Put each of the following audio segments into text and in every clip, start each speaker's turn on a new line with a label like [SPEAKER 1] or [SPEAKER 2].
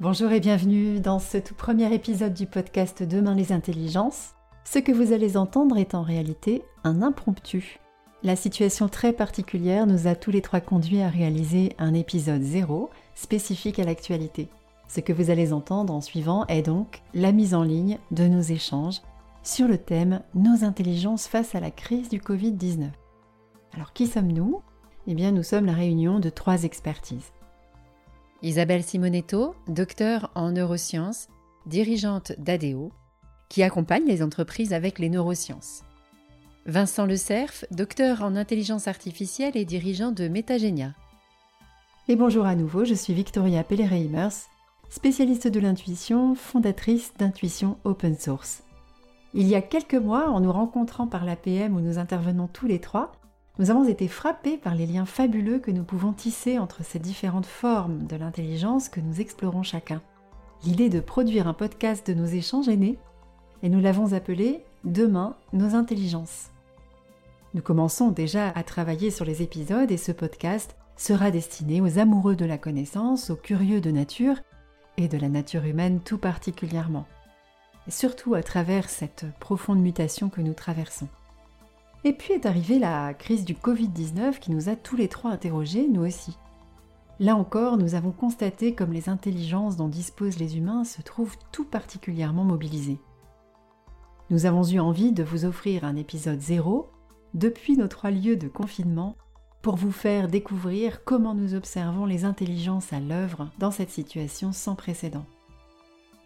[SPEAKER 1] Bonjour et bienvenue dans ce tout premier épisode du podcast Demain les intelligences. Ce que vous allez entendre est en réalité un impromptu. La situation très particulière nous a tous les trois conduits à réaliser un épisode zéro spécifique à l'actualité. Ce que vous allez entendre en suivant est donc la mise en ligne de nos échanges sur le thème Nos intelligences face à la crise du Covid-19. Alors qui sommes-nous? Eh bien nous sommes la réunion de trois expertises.
[SPEAKER 2] Isabelle Simonetto, docteur en neurosciences, dirigeante d'ADEO, qui accompagne les entreprises avec les neurosciences. Vincent Le Cerf, docteur en intelligence artificielle et dirigeant de Metagenia.
[SPEAKER 1] Et bonjour à nouveau, je suis Victoria Pellereimers, spécialiste de l'intuition, fondatrice d'Intuition Open Source. Il y a quelques mois, en nous rencontrant par l'APM où nous intervenons tous les trois, nous avons été frappés par les liens fabuleux que nous pouvons tisser entre ces différentes formes de l'intelligence que nous explorons chacun. L'idée de produire un podcast de nos échanges est née et nous l'avons appelé Demain nos intelligences. Nous commençons déjà à travailler sur les épisodes et ce podcast sera destiné aux amoureux de la connaissance, aux curieux de nature et de la nature humaine tout particulièrement surtout à travers cette profonde mutation que nous traversons. Et puis est arrivée la crise du Covid-19 qui nous a tous les trois interrogés, nous aussi. Là encore, nous avons constaté comme les intelligences dont disposent les humains se trouvent tout particulièrement mobilisées. Nous avons eu envie de vous offrir un épisode zéro depuis nos trois lieux de confinement pour vous faire découvrir comment nous observons les intelligences à l'œuvre dans cette situation sans précédent.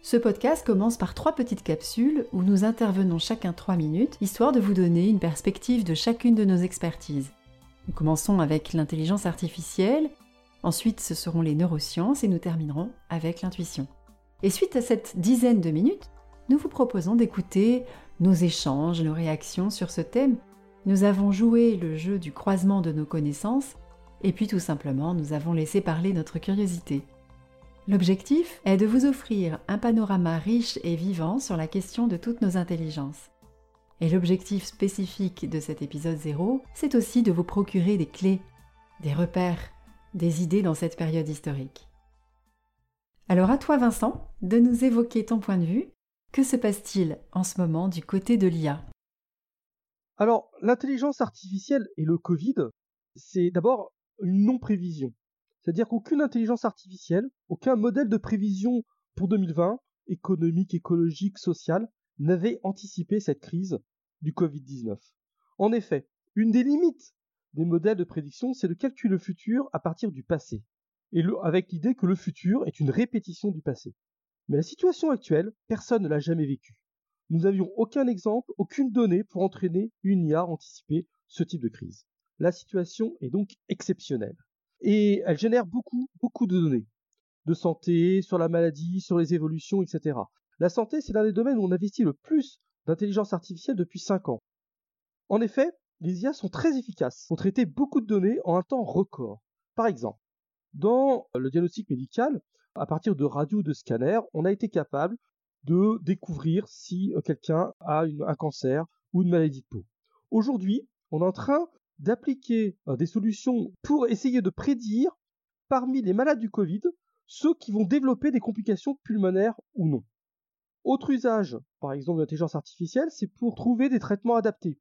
[SPEAKER 1] Ce podcast commence par trois petites capsules où nous intervenons chacun trois minutes, histoire de vous donner une perspective de chacune de nos expertises. Nous commençons avec l'intelligence artificielle, ensuite ce seront les neurosciences et nous terminerons avec l'intuition. Et suite à cette dizaine de minutes, nous vous proposons d'écouter nos échanges, nos réactions sur ce thème. Nous avons joué le jeu du croisement de nos connaissances et puis tout simplement nous avons laissé parler notre curiosité. L'objectif est de vous offrir un panorama riche et vivant sur la question de toutes nos intelligences. Et l'objectif spécifique de cet épisode 0, c'est aussi de vous procurer des clés, des repères, des idées dans cette période historique. Alors à toi Vincent, de nous évoquer ton point de vue. Que se passe-t-il en ce moment du côté de l'IA
[SPEAKER 3] Alors l'intelligence artificielle et le Covid, c'est d'abord une non-prévision. C'est-à-dire qu'aucune intelligence artificielle, aucun modèle de prévision pour 2020, économique, écologique, social, n'avait anticipé cette crise du Covid-19. En effet, une des limites des modèles de prédiction, c'est de calculer le futur à partir du passé, et avec l'idée que le futur est une répétition du passé. Mais la situation actuelle, personne ne l'a jamais vécue. Nous n'avions aucun exemple, aucune donnée pour entraîner une IA à anticiper ce type de crise. La situation est donc exceptionnelle et elle génère beaucoup, beaucoup de données de santé, sur la maladie, sur les évolutions, etc. La santé, c'est l'un des domaines où on investit le plus d'intelligence artificielle depuis 5 ans. En effet, les IA sont très efficaces pour traiter beaucoup de données en un temps record. Par exemple, dans le diagnostic médical, à partir de radio ou de scanners, on a été capable de découvrir si quelqu'un a un cancer ou une maladie de peau. Aujourd'hui, on est en train d'appliquer euh, des solutions pour essayer de prédire parmi les malades du Covid ceux qui vont développer des complications pulmonaires ou non. Autre usage, par exemple, de l'intelligence artificielle, c'est pour trouver des traitements adaptés,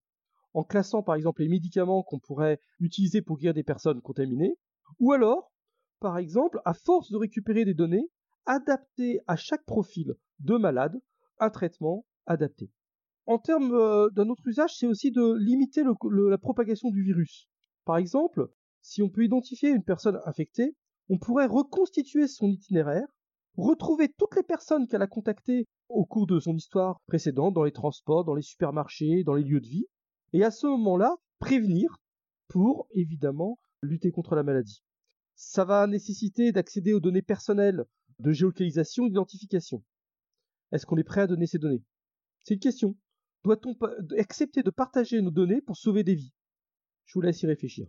[SPEAKER 3] en classant par exemple les médicaments qu'on pourrait utiliser pour guérir des personnes contaminées, ou alors, par exemple, à force de récupérer des données, adapter à chaque profil de malade un traitement adapté. En termes euh, d'un autre usage, c'est aussi de limiter la propagation du virus. Par exemple, si on peut identifier une personne infectée, on pourrait reconstituer son itinéraire, retrouver toutes les personnes qu'elle a contactées au cours de son histoire précédente, dans les transports, dans les supermarchés, dans les lieux de vie, et à ce moment-là, prévenir pour, évidemment, lutter contre la maladie. Ça va nécessiter d'accéder aux données personnelles de géolocalisation et d'identification. Est-ce qu'on est prêt à donner ces données? C'est une question. Doit-on accepter de partager nos données pour sauver des vies? Je vous laisse y réfléchir.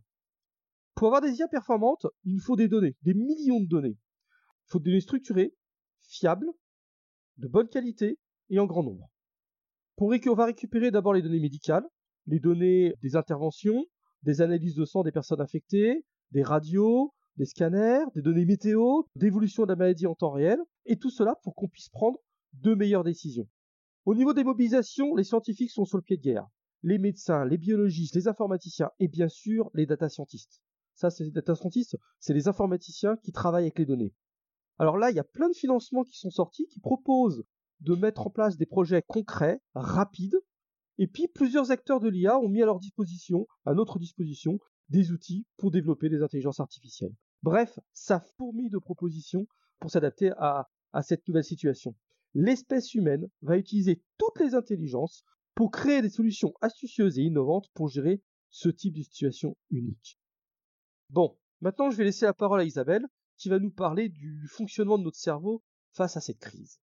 [SPEAKER 3] Pour avoir des IA performantes, il nous faut des données, des millions de données. Il faut des données structurées, fiables, de bonne qualité et en grand nombre. Pour on va récupérer d'abord les données médicales, les données des interventions, des analyses de sang des personnes infectées, des radios, des scanners, des données météo, d'évolution de la maladie en temps réel, et tout cela pour qu'on puisse prendre de meilleures décisions. Au niveau des mobilisations, les scientifiques sont sur le pied de guerre. Les médecins, les biologistes, les informaticiens et bien sûr les data scientists. Ça, c'est les data scientists, c'est les informaticiens qui travaillent avec les données. Alors là, il y a plein de financements qui sont sortis qui proposent de mettre en place des projets concrets, rapides, et puis plusieurs acteurs de l'IA ont mis à leur disposition, à notre disposition, des outils pour développer des intelligences artificielles. Bref, ça fourmille de propositions pour s'adapter à, à cette nouvelle situation. L'espèce humaine va utiliser toutes les intelligences pour créer des solutions astucieuses et innovantes pour gérer ce type de situation unique. Bon, maintenant je vais laisser la parole à Isabelle qui va nous parler du fonctionnement de notre cerveau face à cette crise.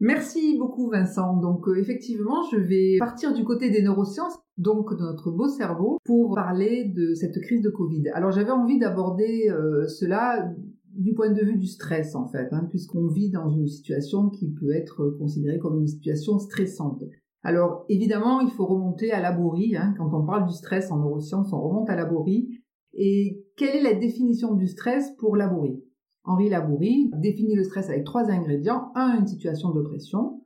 [SPEAKER 4] Merci beaucoup Vincent. Donc euh, effectivement, je vais partir du côté des neurosciences, donc de notre beau cerveau, pour parler de cette crise de Covid. Alors j'avais envie d'aborder euh, cela du point de vue du stress en fait, hein, puisqu'on vit dans une situation qui peut être considérée comme une situation stressante. Alors évidemment, il faut remonter à Laborie. Hein, quand on parle du stress en neurosciences, on remonte à Laborie. Et quelle est la définition du stress pour Laborie Henri Labourie définit le stress avec trois ingrédients. Un, une situation de pression.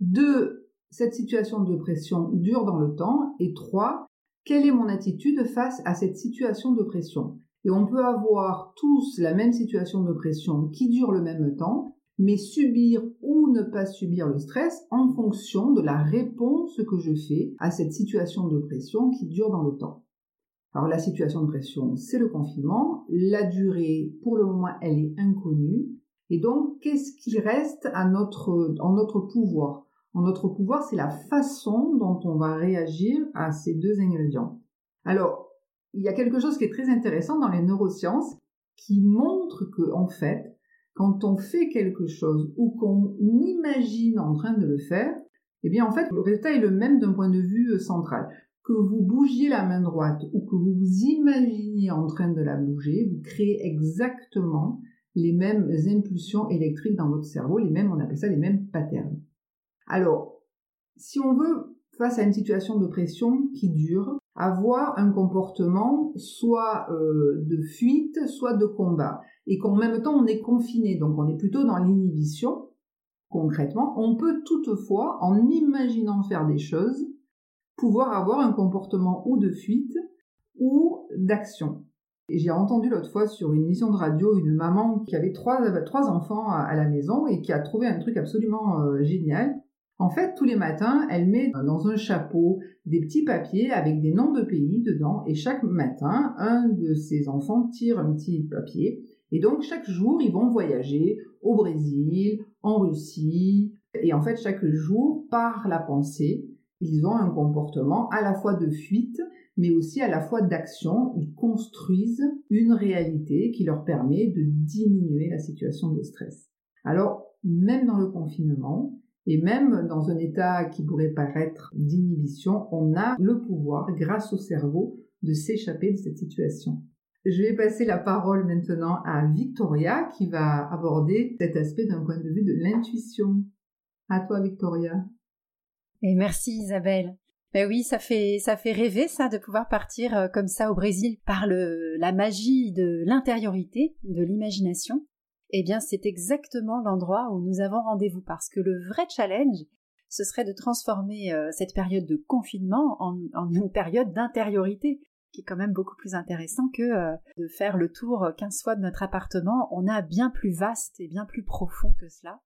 [SPEAKER 4] Deux, cette situation de pression dure dans le temps. Et trois, quelle est mon attitude face à cette situation de pression? Et on peut avoir tous la même situation de pression qui dure le même temps, mais subir ou ne pas subir le stress en fonction de la réponse que je fais à cette situation de pression qui dure dans le temps. Alors la situation de pression, c'est le confinement. La durée, pour le moment, elle est inconnue. Et donc, qu'est-ce qui reste en notre pouvoir? En notre pouvoir, c'est la façon dont on va réagir à ces deux ingrédients. Alors, il y a quelque chose qui est très intéressant dans les neurosciences qui montre que, en fait, quand on fait quelque chose ou qu'on imagine en train de le faire, eh bien, en fait, le résultat est le même d'un point de vue central que vous bougiez la main droite ou que vous vous imaginiez en train de la bouger, vous créez exactement les mêmes impulsions électriques dans votre cerveau, les mêmes, on appelle ça les mêmes patterns. Alors, si on veut, face à une situation de pression qui dure, avoir un comportement soit euh, de fuite, soit de combat, et qu'en même temps on est confiné, donc on est plutôt dans l'inhibition, concrètement, on peut toutefois, en imaginant faire des choses, pouvoir avoir un comportement ou de fuite ou d'action. Et j'ai entendu l'autre fois sur une mission de radio une maman qui avait trois, trois enfants à, la maison et qui a trouvé un truc absolument euh, génial. En fait, tous les matins, elle met dans un chapeau des petits papiers avec des noms de pays dedans et chaque matin, un de ses enfants tire un petit papier et donc chaque jour, ils vont voyager au Brésil, en Russie et en fait, chaque jour, par la pensée, ils ont un comportement à la fois de fuite, mais aussi à la fois d'action. Ils construisent une réalité qui leur permet de diminuer la situation de stress. Alors, même dans le confinement, et même dans un état qui pourrait paraître d'inhibition, on a le pouvoir, grâce au cerveau, de s'échapper de cette situation. Je vais passer la parole maintenant à Victoria qui va aborder cet aspect d'un point de vue de l'intuition. À toi, Victoria.
[SPEAKER 1] Et merci Isabelle. Ben oui, ça fait ça fait rêver ça de pouvoir partir euh, comme ça au Brésil par le la magie de l'intériorité, de l'imagination. Eh bien, c'est exactement l'endroit où nous avons rendez-vous parce que le vrai challenge, ce serait de transformer euh, cette période de confinement en, une période d'intériorité, qui est quand même beaucoup plus intéressant que euh, de faire le tour 15 fois de notre appartement. On a bien plus vaste et bien plus profond que cela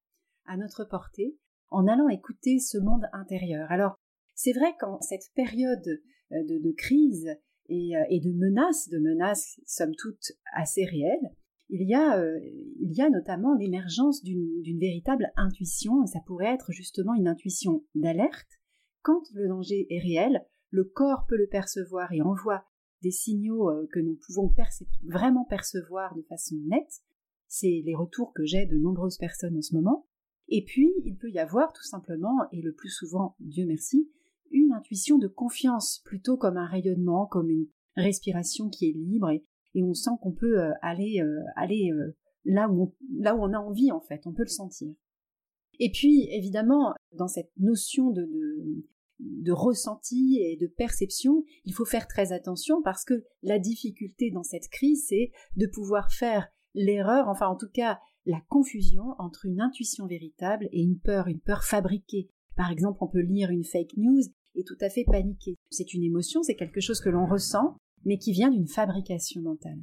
[SPEAKER 1] à notre portée en allant écouter ce monde intérieur. Alors, c'est vrai qu'en cette période euh, de, crise euh, et, de menaces, de menaces somme toute assez réelles, il y a, euh, il y a notamment l'émergence d'une véritable intuition, ça pourrait être justement une intuition d'alerte. Quand le danger est réel, le corps peut le percevoir et envoie des signaux que nous pouvons vraiment percevoir de façon nette. C'est les retours que j'ai de nombreuses personnes en ce moment. Et puis, il peut y avoir tout simplement, et le plus souvent, Dieu merci, une intuition de confiance, plutôt comme un rayonnement, comme une respiration qui est libre, et, on sent qu'on peut euh, aller, euh, aller euh, là, où on, là où on a envie, en fait, on peut le sentir. Et puis, évidemment, dans cette notion de, de ressenti et de perception, il faut faire très attention parce que la difficulté dans cette crise, c'est de pouvoir faire l'erreur, enfin en tout cas la confusion entre une intuition véritable et une peur, une peur fabriquée. Par exemple, on peut lire une fake news et tout à fait paniquer. C'est une émotion, c'est quelque chose que l'on ressent, mais qui vient d'une fabrication mentale.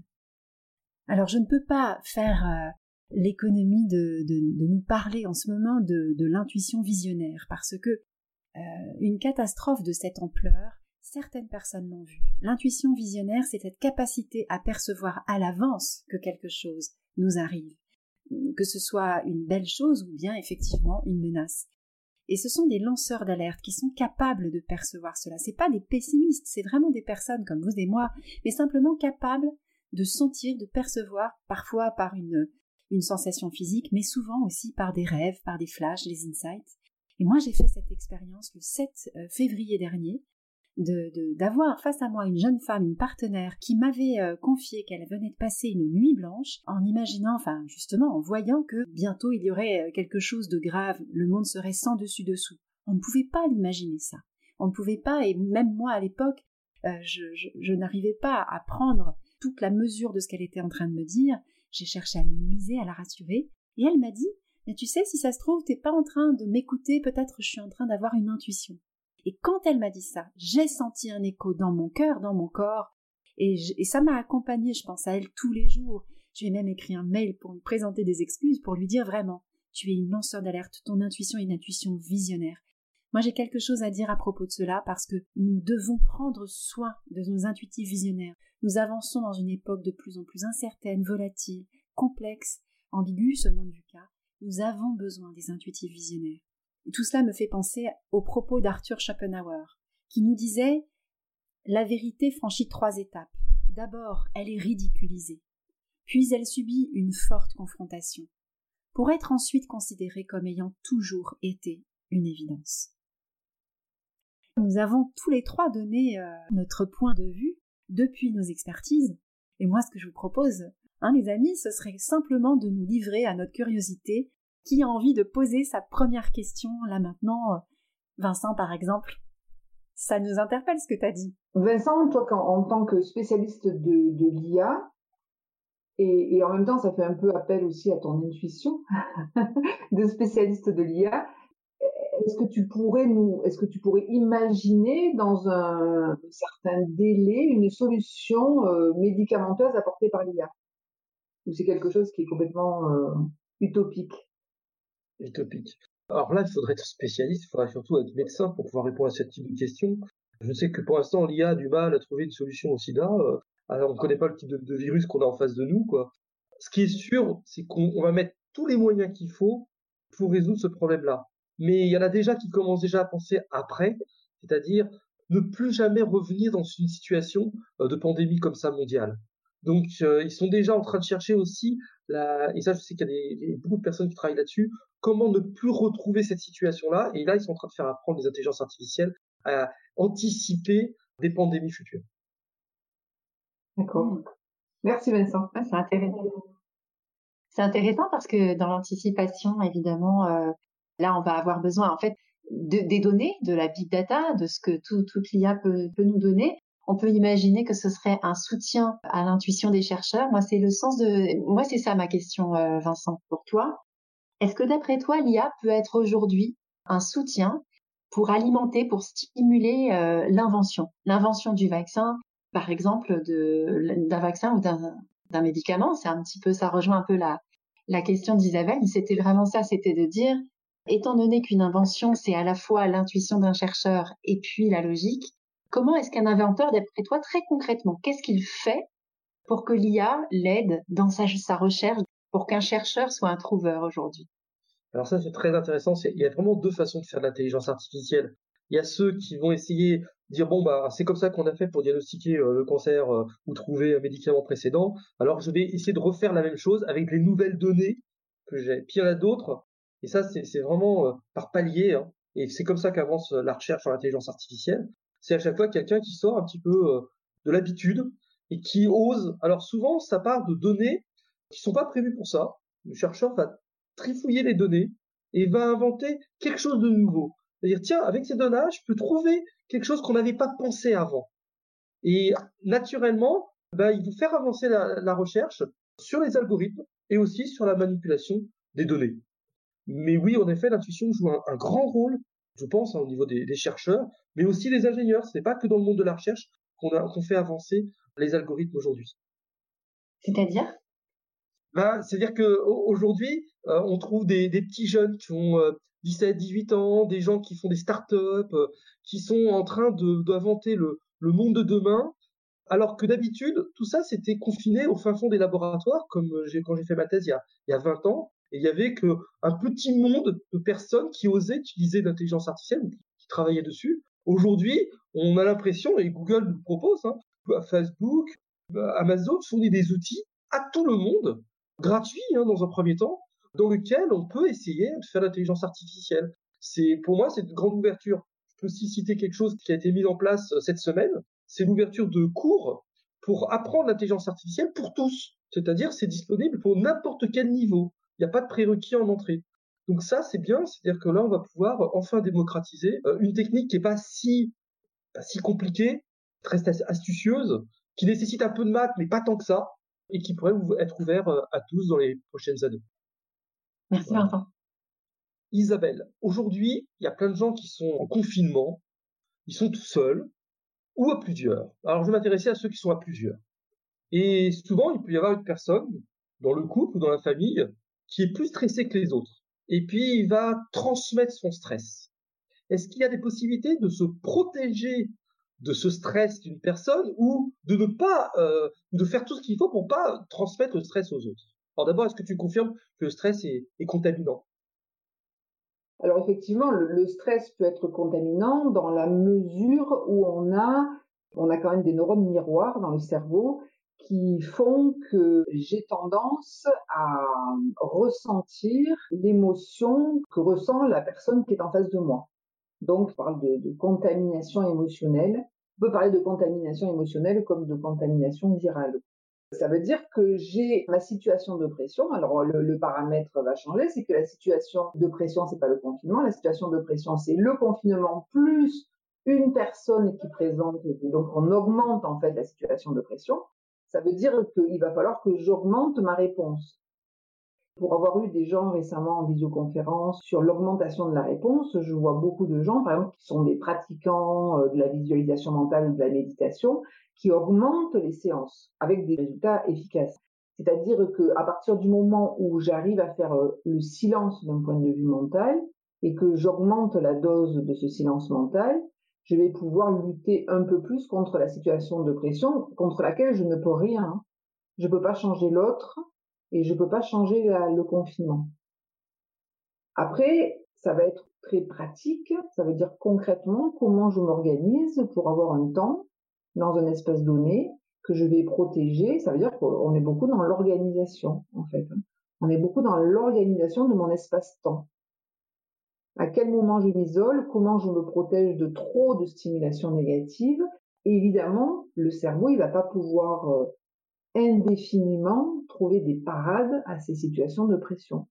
[SPEAKER 1] Alors je ne peux pas faire euh, l'économie de, nous parler en ce moment de, l'intuition visionnaire, parce que euh, une catastrophe de cette ampleur, certaines personnes l'ont vu. L'intuition visionnaire, c'est cette capacité à percevoir à l'avance que quelque chose nous arrive, que ce soit une belle chose ou bien effectivement une menace. Et ce sont des lanceurs d'alerte qui sont capables de percevoir cela. C'est pas des pessimistes, c'est vraiment des personnes comme vous et moi, mais simplement capables de sentir, de percevoir, parfois par une, une sensation physique, mais souvent aussi par des rêves, par des flashs, des insights. Et moi, j'ai fait cette expérience le 7 euh, février dernier, d'avoir face à moi une jeune femme, une partenaire, qui m'avait euh, confié qu'elle venait de passer une nuit blanche, en imaginant, enfin justement, en voyant que bientôt il y aurait euh, quelque chose de grave, le monde serait sans dessus dessous. On ne pouvait pas l'imaginer ça. On ne pouvait pas, et même moi à l'époque, je, je n'arrivais pas à prendre toute la mesure de ce qu'elle était en train de me dire. J'ai cherché à minimiser, à la rassurer, et elle m'a dit Mais tu sais, si ça se trouve, t'es pas en train de m'écouter, peut-être je suis en train d'avoir une intuition. Et quand elle m'a dit ça, j'ai senti un écho dans mon cœur, dans mon corps, et, ça m'a accompagnée, je pense à elle tous les jours. Je lui ai même écrit un mail pour lui présenter des excuses, pour lui dire vraiment Tu es une lanceur d'alerte, ton intuition est une intuition visionnaire. Moi, j'ai quelque chose à dire à propos de cela parce que nous devons prendre soin de nos intuitifs visionnaires. Nous avançons dans une époque de plus en plus incertaine, volatile, complexe, ambiguë selon du cas. Nous avons besoin des intuitifs visionnaires. Tout cela me fait penser aux propos d'Arthur Schopenhauer, qui nous disait La vérité franchit trois étapes. D'abord, elle est ridiculisée, puis elle subit une forte confrontation, pour être ensuite considérée comme ayant toujours été une évidence. Nous avons tous les trois donné euh, notre point de vue depuis nos expertises. Et moi, ce que je vous propose, hein, les amis, ce serait simplement de nous livrer à notre curiosité. Qui a envie de poser sa première question là maintenant euh, Vincent, par exemple, ça nous interpelle ce que tu as dit.
[SPEAKER 4] Vincent, toi, en tant que spécialiste de, l'IA, et, et, en même temps, ça fait un peu appel aussi à ton intuition de spécialiste de l'IA est-ce que tu pourrais nous, est-ce que tu pourrais imaginer dans un, certain délai une solution euh, médicamenteuse apportée par l'IA Ou c'est quelque chose qui est complètement euh, utopique?
[SPEAKER 3] Utopique. Alors là, il faudrait être spécialiste, il faudrait surtout être médecin pour pouvoir répondre à ce type de questions. Je sais que pour l'instant, l'IA a du mal à trouver une solution au sida. Euh, alors, on ne connaît pas le type de, de virus qu'on a en face de nous, quoi. Ce qui est sûr, c'est qu'on va mettre tous les moyens qu'il faut pour résoudre ce problème-là mais il y en a déjà qui commencent déjà à penser après, c'est-à-dire ne plus jamais revenir dans une situation euh, de pandémie comme ça mondiale. Donc euh, ils sont déjà en train de chercher aussi, la... et ça je sais qu'il y a beaucoup de personnes qui travaillent là-dessus, comment ne plus retrouver cette situation-là, et là ils sont en train de faire apprendre les intelligences artificielles à anticiper des pandémies futures.
[SPEAKER 4] D'accord. Merci Vincent.
[SPEAKER 1] c'est intéressant. C'est intéressant parce que dans l'anticipation, évidemment, euh, Là, on va avoir besoin en fait des données, de la big data, de ce que tout, toute l'IA peut, peut nous donner. On peut imaginer que ce serait un soutien à l'intuition des chercheurs. Moi, c'est le sens de, moi, c'est ça ma question, euh, Vincent, pour toi. Est-ce que d'après toi, l'IA peut être aujourd'hui un soutien pour alimenter, pour stimuler euh, l'invention, l'invention du vaccin, par exemple, d'un vaccin ou d'un médicament. C'est un petit peu, ça rejoint un peu la, la question d'Isabelle. C'était vraiment ça, c'était de dire Étant donné qu'une invention, c'est à la fois l'intuition d'un chercheur et puis la logique, comment est-ce qu'un inventeur, d'après toi, très concrètement, qu'est-ce qu'il fait pour que l'IA l'aide dans sa, recherche, pour qu'un chercheur soit un trouveur aujourd'hui?
[SPEAKER 3] Alors ça, c'est très intéressant. Il y a vraiment deux façons de faire de l'intelligence artificielle. Il y a ceux qui vont essayer de dire bon bah c'est comme ça qu'on a fait pour diagnostiquer euh, le cancer euh, ou trouver un médicament précédent. Alors je vais essayer de refaire la même chose avec les nouvelles données que j'ai. Puis il d'autres et ça, c'est vraiment euh, par palier. Hein. Et c'est comme ça qu'avance la recherche sur l'intelligence artificielle. C'est à chaque fois quelqu'un qui sort un petit peu de l'habitude et qui ose. Alors souvent, ça part de données qui sont pas prévues pour ça. Le chercheur va trifouiller les données et va inventer quelque chose de nouveau. C'est-à-dire, tiens, avec ces données, je peux trouver quelque chose qu'on n'avait pas pensé avant. Et naturellement, ben, il faut faire avancer la, recherche sur les algorithmes et aussi sur la manipulation des données. Mais oui, en effet, l'intuition joue un, grand rôle, je pense, hein, au niveau des, chercheurs, mais aussi des ingénieurs. Ce n'est pas que dans le monde de la recherche qu'on fait avancer les algorithmes aujourd'hui.
[SPEAKER 5] C'est-à-dire?
[SPEAKER 3] Ben, C'est-à-dire qu'aujourd'hui, euh, on trouve des, petits jeunes qui ont 17, euh, 18 ans, des gens qui font des startups, euh, qui sont en train d'inventer le, le monde de demain, alors que d'habitude, tout ça, c'était confiné au fin fond des laboratoires, comme quand j'ai fait ma thèse il y, a, il y a 20 ans, et il y avait qu'un petit monde de personnes qui osaient utiliser l'intelligence artificielle, qui travaillaient dessus. Aujourd'hui, on a l'impression, et Google nous propose, hein, Facebook, Amazon fournit des outils à tout le monde, gratuits hein, dans un premier temps, dans lequel on peut essayer de faire l'intelligence artificielle. C'est pour moi c'est une grande ouverture. Je peux aussi citer quelque chose qui a été mis en place euh, cette semaine, c'est l'ouverture de cours pour apprendre l'intelligence artificielle pour tous. C'est-à-dire c'est disponible pour n'importe quel niveau. Il n'y a pas de prérequis en entrée. Donc ça c'est bien, c'est-à-dire que là on va pouvoir enfin démocratiser euh, une technique qui est pas si pas si compliquée, très astucieuse, qui nécessite un peu de maths mais pas tant que ça, et qui pourrait être ouvert euh, à tous dans les prochaines années.
[SPEAKER 5] Merci Vincent.
[SPEAKER 3] Isabelle, aujourd'hui, il y a plein de gens qui sont en confinement, ils sont tout seuls ou à plusieurs. Alors je vais m'intéresser à ceux qui sont à plusieurs. Et souvent, il peut y avoir une personne dans le couple ou dans la famille qui est plus stressée que les autres. Et puis, il va transmettre son stress. Est-ce qu'il y a des possibilités de se protéger de ce stress d'une personne ou de ne pas, euh, de faire tout ce qu'il faut pour pas transmettre le stress aux autres. Alors d'abord, est-ce que tu confirmes que le stress est, contaminant?
[SPEAKER 4] Alors effectivement, le, stress peut être contaminant dans la mesure où on a, on a quand même des neurones miroirs dans le cerveau qui font que j'ai tendance à ressentir l'émotion que ressent la personne qui est en face de moi. Donc, on parle de, contamination émotionnelle. On peut parler de contamination émotionnelle comme de contamination virale. Ça veut dire que j'ai ma situation de pression. Alors le, paramètre va changer, c'est que la situation de pression, c'est pas le confinement. La situation de pression, c'est le confinement plus une personne qui présente. Donc on augmente en fait la situation de pression. Ça veut dire qu'il va falloir que j'augmente ma réponse. Pour avoir eu des gens récemment en visioconférence sur l'augmentation de la réponse, je vois beaucoup de gens, par exemple, qui sont des pratiquants euh, de la visualisation mentale ou de la méditation, qui augmentent les séances avec des résultats efficaces. C'est-à-dire que à partir du moment où j'arrive à faire euh, le silence d'un point de vue mental et que j'augmente la dose de ce silence mental, je vais pouvoir lutter un peu plus contre la situation de pression contre laquelle je ne peux rien. Je ne peux pas changer l'autre, et je ne peux pas changer le confinement. Après, ça va être très pratique, ça veut dire concrètement comment je m'organise pour avoir un temps dans un espace donné que je vais protéger. Ça veut dire qu'on est beaucoup dans l'organisation, en fait. On est beaucoup dans l'organisation de mon espace-temps. À quel moment je m'isole, comment je me protège de trop de stimulation négative. évidemment, le cerveau, il va pas pouvoir euh, indéfiniment trouver des parades à ces situations de pression.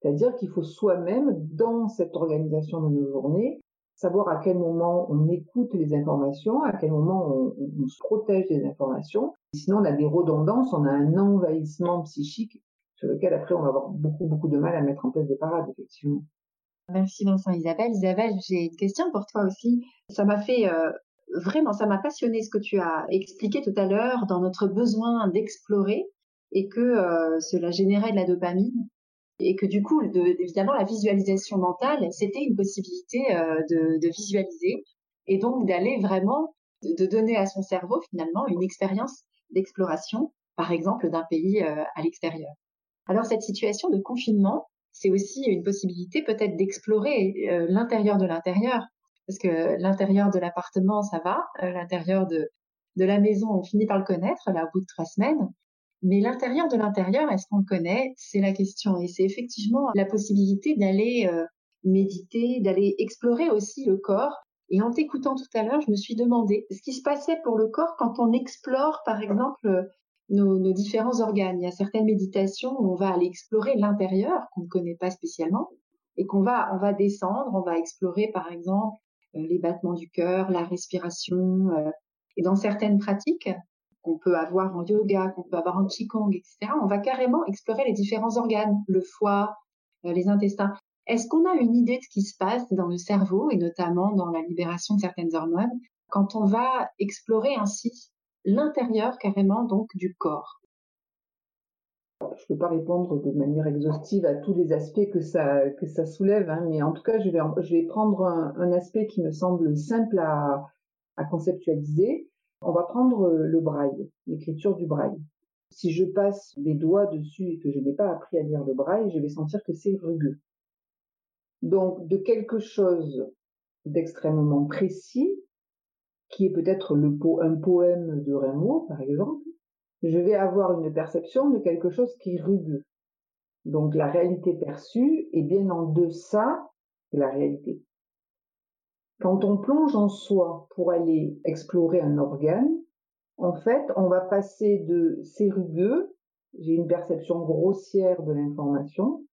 [SPEAKER 4] C'est-à-dire qu'il faut soi-même, dans cette organisation de nos journées, savoir à quel moment on écoute les informations, à quel moment on, se protège des informations. Sinon, on a des redondances, on a un envahissement psychique sur lequel après on va avoir beaucoup, beaucoup de mal à mettre en place des parades, effectivement.
[SPEAKER 5] Merci Vincent Isabelle. Isabelle, j'ai une question pour toi aussi. Ça m'a fait euh, vraiment, ça m'a passionné ce que tu as expliqué tout à l'heure dans notre besoin d'explorer et que euh, cela générait de la dopamine et que du coup, évidemment, la visualisation mentale, c'était une possibilité euh, de, visualiser et donc d'aller vraiment, de, donner à son cerveau finalement une expérience d'exploration, par exemple, d'un pays euh, à l'extérieur. Alors cette situation de confinement, c'est aussi une possibilité peut-être d'explorer l'intérieur de l'intérieur parce que l'intérieur de l'appartement, ça va, euh, l'intérieur de, de la maison, on finit par le connaître, là, au bout de trois semaines. Mais l'intérieur de l'intérieur, est-ce qu'on le connaît? C'est la question. Et c'est effectivement la possibilité d'aller euh, méditer, d'aller explorer aussi le corps. Et en t'écoutant tout à l'heure, je me suis demandé ce qui se passait pour le corps quand on explore, par exemple, nos, nos différents organes. Il y a certaines méditations où on va aller explorer l'intérieur, qu'on ne connaît pas spécialement. et qu'on va, on va descendre, on va explorer par exemple les battements du cœur, la respiration, euh, et dans certaines pratiques qu'on peut avoir en yoga, qu'on peut avoir en qigong, etc., on va carrément explorer les différents organes, le foie, euh, les intestins. Est-ce qu'on a une idée de ce qui se passe dans le cerveau et notamment dans la libération de certaines hormones quand on va explorer ainsi l'intérieur carrément donc du corps?
[SPEAKER 4] Je ne peux pas répondre de manière exhaustive à tous les aspects que ça, soulève, hein, mais en tout cas, je vais, prendre un, aspect qui me semble simple à, conceptualiser. On va prendre le braille, l'écriture du braille. Si je passe les doigts dessus et que je n'ai pas appris à lire le braille, je vais sentir que c'est rugueux. Donc, de quelque chose d'extrêmement précis, qui est peut-être un poème de Rimbaud, par exemple, je vais avoir une perception de quelque chose qui est rugueux. Donc la réalité perçue est bien en deçà de la réalité. Quand on plonge en soi pour aller explorer un organe, en fait, on va passer de c'est rugueux, j'ai une perception grossière de l'information,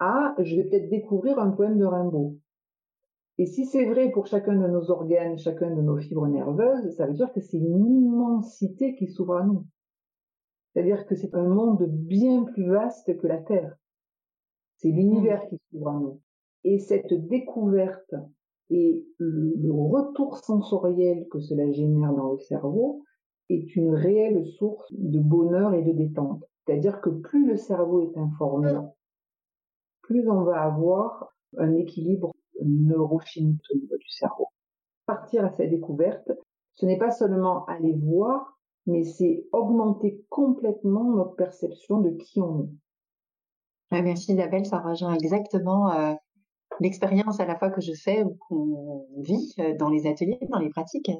[SPEAKER 4] à je vais peut-être découvrir un poème de Rimbaud. Et si c'est vrai pour chacun de nos organes, chacun de nos fibres nerveuses, ça veut dire que c'est une immensité qui s'ouvre à nous. C'est-à-dire que c'est un monde bien plus vaste que la Terre. C'est l'univers qui s'ouvre à nous. Et cette découverte et le, retour sensoriel que cela génère dans le cerveau est une réelle source de bonheur et de détente. C'est-à-dire que plus le cerveau est informé, plus on va avoir un équilibre neurochimique au niveau du cerveau. Partir à cette découverte, ce n'est pas seulement aller voir, mais c'est augmenter complètement notre perception de qui on est.
[SPEAKER 5] merci Isabelle, ça rejoint exactement euh, l'expérience à la fois que je fais ou qu'on vit euh, dans les ateliers, dans les pratiques,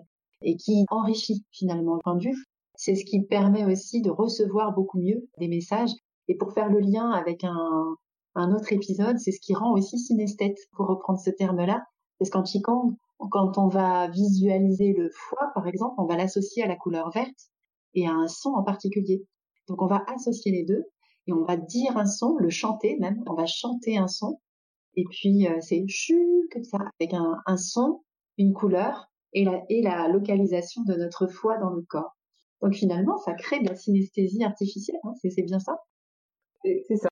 [SPEAKER 5] et qui enrichit finalement le point de vue. C'est ce qui permet aussi de recevoir beaucoup mieux des messages. Et pour faire le lien avec un, autre épisode, c'est ce qui rend aussi synesthète, pour reprendre ce terme-là. Parce qu'en Qigong, quand on va visualiser le foie, par exemple, on va l'associer à la couleur verte et à un son en particulier. Donc on va associer les deux et on va dire un son, le chanter même, on va chanter un son et puis euh, c'est chu comme ça avec un, son, une couleur et la, localisation de notre foie dans le corps. Donc finalement, ça crée de la synesthésie artificielle, hein, c'est bien ça?
[SPEAKER 3] C'est ça.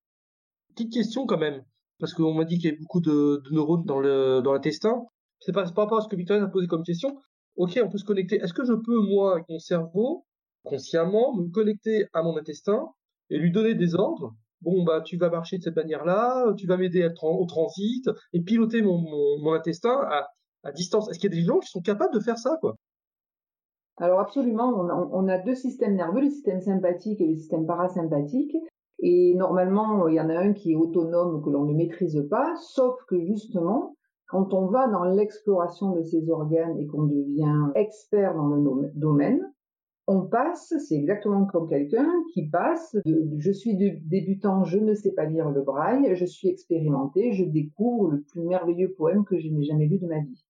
[SPEAKER 3] Petite question quand même, parce qu'on m'a dit qu'il y avait beaucoup de, neurones dans le dans l'intestin. C'est pas par rapport à ce que Victorine a posé comme question. Ok, on peut se connecter. Est-ce que je peux moi avec mon cerveau consciemment me connecter à mon intestin et lui donner des ordres. Bon, bah, tu vas marcher de cette manière-là, tu vas m'aider au transit et piloter mon, intestin à, à distance. Est-ce qu'il y a des gens qui sont capables de faire ça, quoi?
[SPEAKER 4] Alors absolument, on a, on a, deux systèmes nerveux, le système sympathique et le système parasympathique. Et normalement, il y en a un qui est autonome que l'on ne maîtrise pas, sauf que justement, quand on va dans l'exploration de ces organes et qu'on devient expert dans le domaine, on passe, c'est exactement comme quelqu'un qui passe de, je suis débutant, je ne sais pas lire le braille, je suis expérimenté, je découvre le plus merveilleux poème que je n'ai jamais lu de ma vie.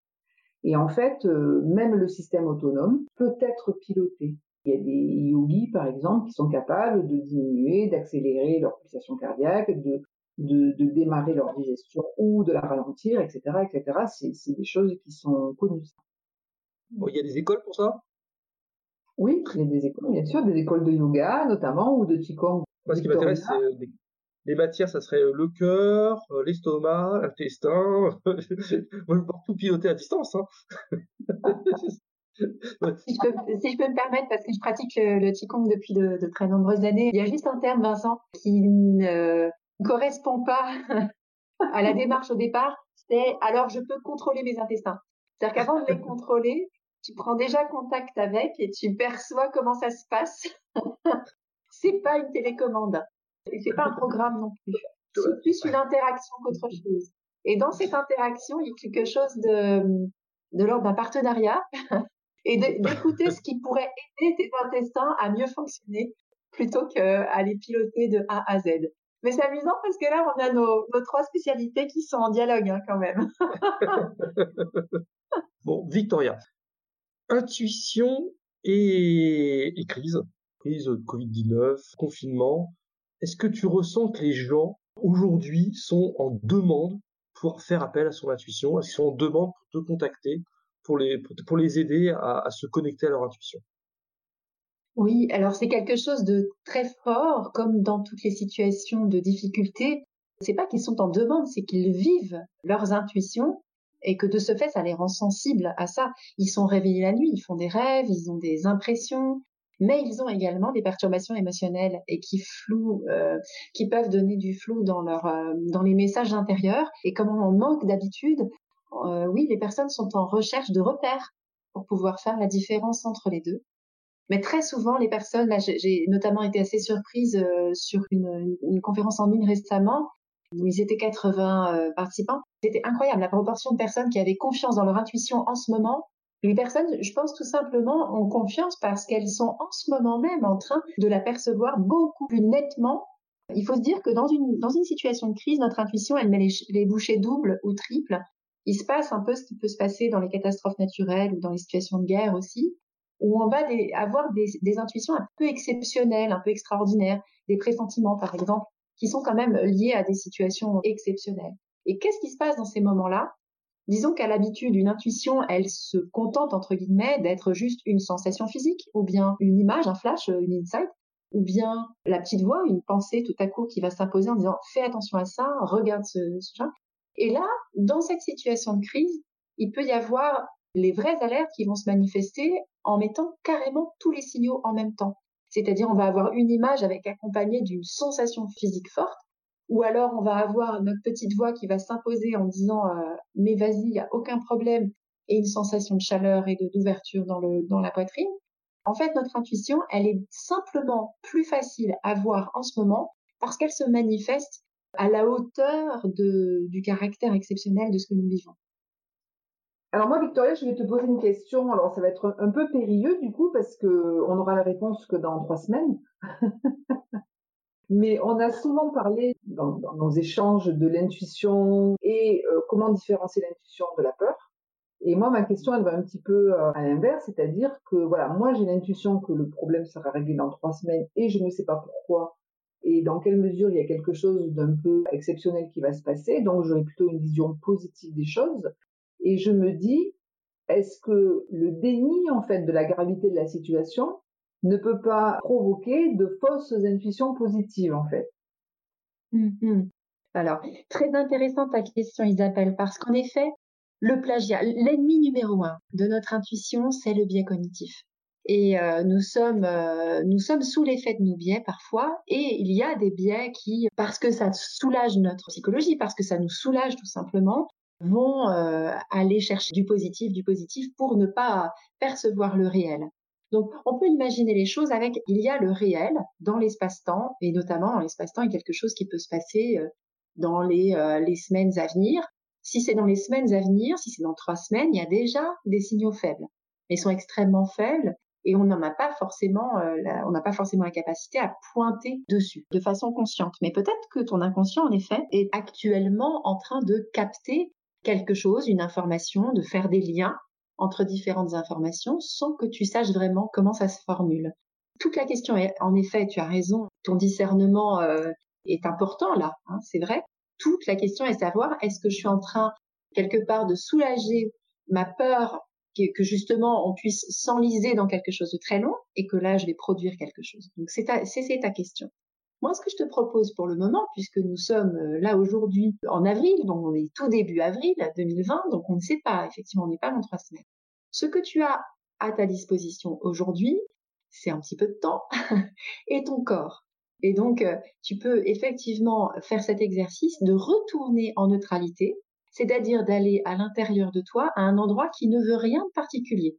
[SPEAKER 4] Et en fait, euh, même le système autonome peut être piloté. Il y a des yogis, par exemple, qui sont capables de diminuer, d'accélérer leur pulsation cardiaque, de, de, de, démarrer leur digestion ou de la ralentir, etc., etc. C'est des choses qui sont connues.
[SPEAKER 3] Bon, il y a des écoles pour ça?
[SPEAKER 4] Oui, il y a des écoles, bien sûr, des écoles de yoga notamment ou de qigong.
[SPEAKER 3] Moi, ce qui m'intéresse, c'est euh, les matières, ça serait euh, le cœur, euh, l'estomac, l'intestin. Moi, je peux tout piloter à distance. Hein.
[SPEAKER 5] si, je peux, me permettre, parce que je pratique le, qigong depuis de, de, très nombreuses années, il y a juste un terme, Vincent, qui ne correspond pas à la démarche au départ. C'est alors je peux contrôler mes intestins. C'est-à-dire qu'avant de les contrôler, tu prends déjà contact avec et tu perçois comment ça se passe. c'est pas une télécommande. C'est pas un programme non plus. C'est plus une interaction qu'autre chose. Et dans cette interaction, il y a quelque chose de, de l'ordre d'un partenariat et d'écouter ce qui pourrait aider tes intestins à mieux fonctionner plutôt qu'à les piloter de A à Z. Mais c'est amusant parce que là, on a nos, nos trois spécialités qui sont en dialogue hein, quand même.
[SPEAKER 3] bon, Victoria, intuition et, crise, crise de Covid-19, confinement. Est-ce que tu ressens que les gens aujourd'hui sont en demande pouvoir faire appel à son intuition, si on demande pour te contacter, pour les, pour les aider à, se connecter à leur intuition?
[SPEAKER 5] Oui, alors c'est quelque chose de très fort, comme dans toutes les situations de difficulté. C'est pas qu'ils sont en demande, c'est qu'ils vivent leurs intuitions et que de ce fait, ça les rend sensibles à ça. Ils sont réveillés la nuit, ils font des rêves, ils ont des impressions, mais ils ont également des perturbations émotionnelles et qui flouent, euh, qui peuvent donner du flou dans euh, dans les messages intérieurs. Et comme on manque d'habitude, euh, oui, les personnes sont en recherche de repères pour pouvoir faire la différence entre les deux. Mais très souvent, les personnes, là, j'ai notamment été assez surprise sur une, une, conférence en ligne récemment où ils étaient 80 participants. C'était incroyable la proportion de personnes qui avaient confiance dans leur intuition en ce moment les personnes, je pense tout simplement, ont confiance parce qu'elles sont en ce moment même en train de la percevoir beaucoup plus nettement. Il faut se dire que dans une, dans une situation de crise, notre intuition, elle met les, les bouchées doubles ou triples. Il se passe un peu ce qui peut se passer dans les catastrophes naturelles ou dans les situations de guerre aussi, où on va avoir des, des intuitions un peu exceptionnelles, un peu extraordinaires, des pressentiments par exemple, qui sont quand même liés à des situations exceptionnelles. Et qu'est-ce qui se passe dans ces moments-là? Disons qu'à l'habitude, une intuition, elle se contente, entre guillemets, d'être juste une sensation physique, ou bien une image, un flash, une insight, ou bien la petite voix, une pensée tout à coup qui va s'imposer en disant fais attention à ça, regarde ce, ce Et là, dans cette situation de crise, il peut y avoir les vraies alertes qui vont se manifester en mettant carrément tous les signaux en même temps. C'est-à-dire, on va avoir une image avec accompagnée d'une sensation physique forte, ou alors on va avoir notre petite voix qui va s'imposer en disant euh, mais vas-y, il y a aucun problème et une sensation de chaleur et d'ouverture dans le dans la poitrine. En fait, notre intuition, elle est simplement plus facile à voir en ce moment parce qu'elle se manifeste à la hauteur de, du caractère exceptionnel de ce que nous vivons.
[SPEAKER 6] Alors moi, Victoria, je vais te poser une question. Alors ça va être un peu périlleux du coup parce que on aura la réponse que dans trois semaines. Mais on a souvent parlé dans, nos échanges de l'intuition et euh, comment différencier l'intuition de la peur. Et moi, ma question, elle va un petit peu euh, à l'inverse, c'est-à-dire que voilà, moi j'ai l'intuition que le problème sera réglé dans trois semaines et je ne sais pas pourquoi et dans quelle mesure il y a quelque chose d'un peu exceptionnel qui va se passer. Donc j'aurai plutôt une vision positive des choses. Et je me dis, est-ce que le déni en fait de la gravité de la situation ne peut pas provoquer de fausses intuitions positives, en fait.
[SPEAKER 5] Mm-hmm. Alors, très intéressante ta question, Isabelle, parce qu'en effet, le plagiat, l'ennemi numéro un de notre intuition, c'est le biais cognitif. Et euh, nous sommes euh, nous sommes sous l'effet de nos biais parfois, et il y a des biais qui, parce que ça soulage notre psychologie, parce que ça nous soulage tout simplement, vont euh, aller chercher du positif, du positif pour ne pas percevoir le réel. Donc, on peut imaginer les choses avec, il y a le réel dans l'espace-temps, et notamment dans l'espace-temps, il y a quelque chose qui peut se passer euh, dans les, euh, les semaines à venir. Si c'est dans les semaines à venir, si c'est dans trois semaines, il y a déjà des signaux faibles. Mais ils sont extrêmement faibles et on n'en a pas forcément, euh, on n'a pas forcément la capacité à pointer dessus de façon consciente. Mais peut-être que ton inconscient, en effet, est actuellement en train de capter quelque chose, une information, de faire des liens entre différentes informations sans que tu saches vraiment comment ça se formule. Toute la question est, en effet, tu as raison, ton discernement euh, est important là, hein, c'est vrai. Toute la question est savoir, est-ce que je suis en train quelque part de soulager ma peur que, justement on puisse s'enliser dans quelque chose de très long et que là je vais produire quelque chose. Donc c'est ta, c'est ta question. Moi, ce que je te propose pour le moment, puisque nous sommes euh, là aujourd'hui en avril, donc on est tout début avril 2020, donc on ne sait pas, effectivement, on n'est pas dans trois semaines. Ce que tu as à ta disposition aujourd'hui, c'est un petit peu de temps et ton corps. Et donc, euh, tu peux effectivement faire cet exercice de retourner en neutralité, c'est-à-dire d'aller à l'intérieur de toi à un endroit qui ne veut rien de particulier.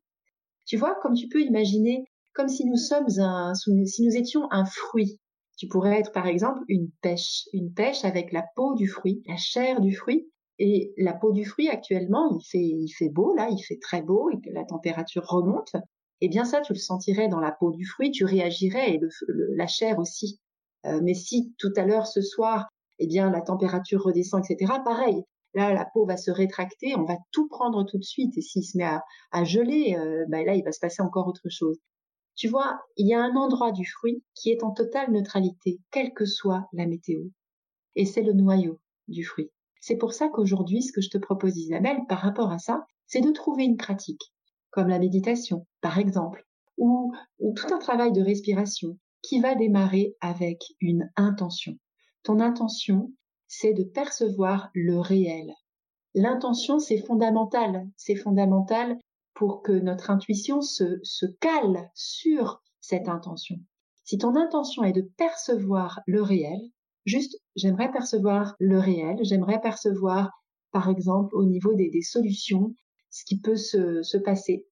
[SPEAKER 5] Tu vois, comme tu peux imaginer, comme si nous sommes un, si nous étions un fruit. Tu pourrais être par exemple une pêche, une pêche avec la peau du fruit, la chair du fruit, et la peau du fruit actuellement, il fait, beau là, il fait très beau et que la température remonte. Eh bien ça, tu le sentirais dans la peau du fruit, tu réagirais et la chair aussi. Euh, mais si tout à l'heure, ce soir, eh bien la température redescend, etc. Pareil, là la peau va se rétracter, on va tout prendre tout de suite. Et s'il se met à, à geler, euh, ben là il va se passer encore autre chose. Tu vois, il y a un endroit du fruit qui est en totale neutralité, quelle que soit la météo. Et c'est le noyau du fruit. C'est pour ça qu'aujourd'hui, ce que je te propose, Isabelle, par rapport à ça, c'est de trouver une pratique, comme la méditation, par exemple, ou, ou tout un travail de respiration qui va démarrer avec une intention. Ton intention, c'est de percevoir le réel. L'intention, c'est fondamental. C'est fondamental pour que notre intuition se, cale sur cette intention. Si ton intention est de percevoir le réel, juste j'aimerais percevoir le réel, j'aimerais percevoir par exemple au niveau des, des solutions ce qui peut se, se passer.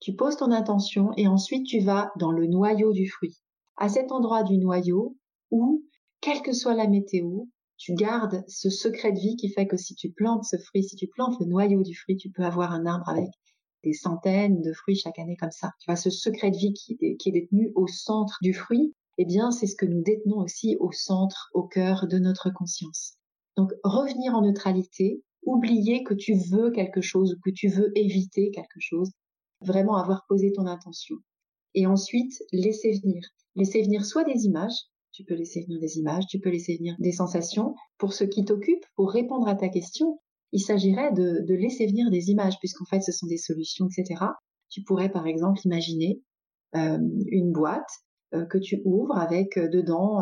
[SPEAKER 5] Tu poses ton intention et ensuite tu vas dans le noyau du fruit. À cet endroit du noyau où, quelle que soit la météo, tu gardes ce secret de vie qui fait que si tu plantes ce fruit, si tu plantes le noyau du fruit, tu peux avoir un arbre avec des centaines de fruits chaque année comme ça. Tu vois, ce secret de vie qui, est détenu au centre du fruit, eh bien, c'est ce que nous détenons aussi au centre, au cœur de notre conscience. Donc, revenir en neutralité, oublier que tu veux quelque chose ou que tu veux éviter quelque chose, vraiment avoir posé ton intention. Et ensuite, laisser venir. Laisser venir soit des images, tu peux laisser venir des images, tu peux laisser venir des sensations. Pour ce qui t'occupe, pour répondre à ta question, il s'agirait de, laisser venir des images, puisqu'en fait ce sont des solutions, etc. Tu pourrais par exemple imaginer euh, une boîte euh, que tu ouvres avec euh, dedans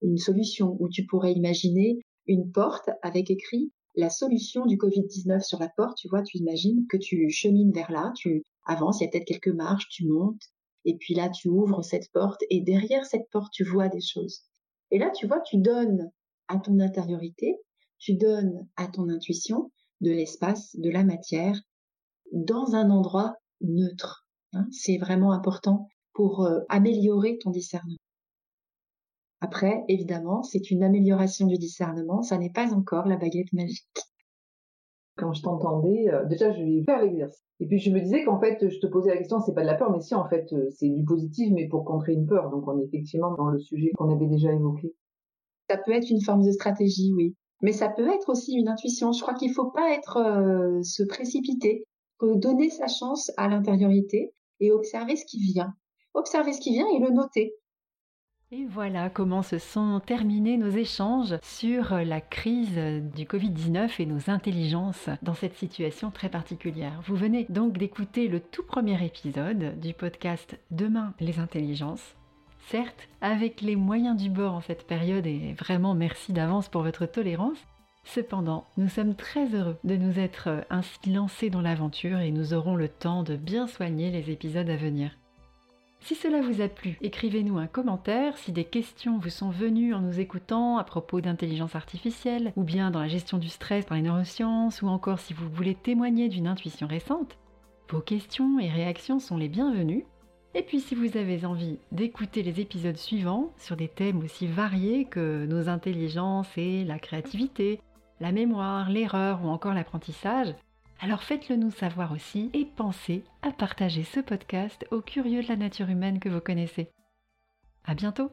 [SPEAKER 5] une solution, ou tu pourrais imaginer une porte avec écrit la solution du Covid-19 sur la porte, tu vois, tu imagines que tu chemines vers là, tu avances, il y a peut-être quelques marches, tu montes, et puis là tu ouvres cette porte, et derrière cette porte tu vois des choses. Et là, tu vois, tu donnes à ton intériorité tu donnes à ton intuition de l'espace, de la matière, dans un endroit neutre. Hein. C'est vraiment important pour euh, améliorer ton discernement. Après, évidemment, c'est une amélioration du discernement, ça n'est pas encore la baguette magique.
[SPEAKER 4] Quand je t'entendais, euh, déjà je vais faire l'exercice. Et puis je me disais qu'en fait, je te posais la question, c'est pas de la peur, mais si en fait euh, c'est du positif, mais pour contrer une peur. Donc on est effectivement dans le sujet qu'on avait déjà évoqué.
[SPEAKER 5] Ça peut être une forme de stratégie, oui mais ça peut être aussi une intuition. Je crois qu'il ne faut pas euh, se précipiter, donner sa chance à l'intériorité et observer ce qui vient. Observer ce qui vient et le noter.
[SPEAKER 1] Et voilà comment se sont terminés nos échanges sur la crise du Covid-19 et nos intelligences dans cette situation très particulière. Vous venez donc d'écouter le tout premier épisode du podcast Demain les intelligences certes, avec les moyens du bord en cette période et vraiment merci d'avance pour votre tolérance. Cependant, nous sommes très heureux de nous être ainsi lancés dans l'aventure et nous aurons le temps de bien soigner les épisodes à venir. Si cela vous a plu, écrivez-nous un commentaire si des questions vous sont venues en nous écoutant à propos d'intelligence artificielle, ou bien dans la gestion du stress par les neurosciences, ou encore si vous voulez témoigner d'une intuition récente. Vos questions et réactions sont les bienvenues et puis si vous avez envie d'écouter les épisodes suivants sur des thèmes aussi variés que nos intelligences et la créativité, la mémoire, l'erreur ou encore l'apprentissage, alors faites-le nous savoir aussi et pensez à partager ce podcast aux curieux de la nature humaine que vous connaissez. À bientôt!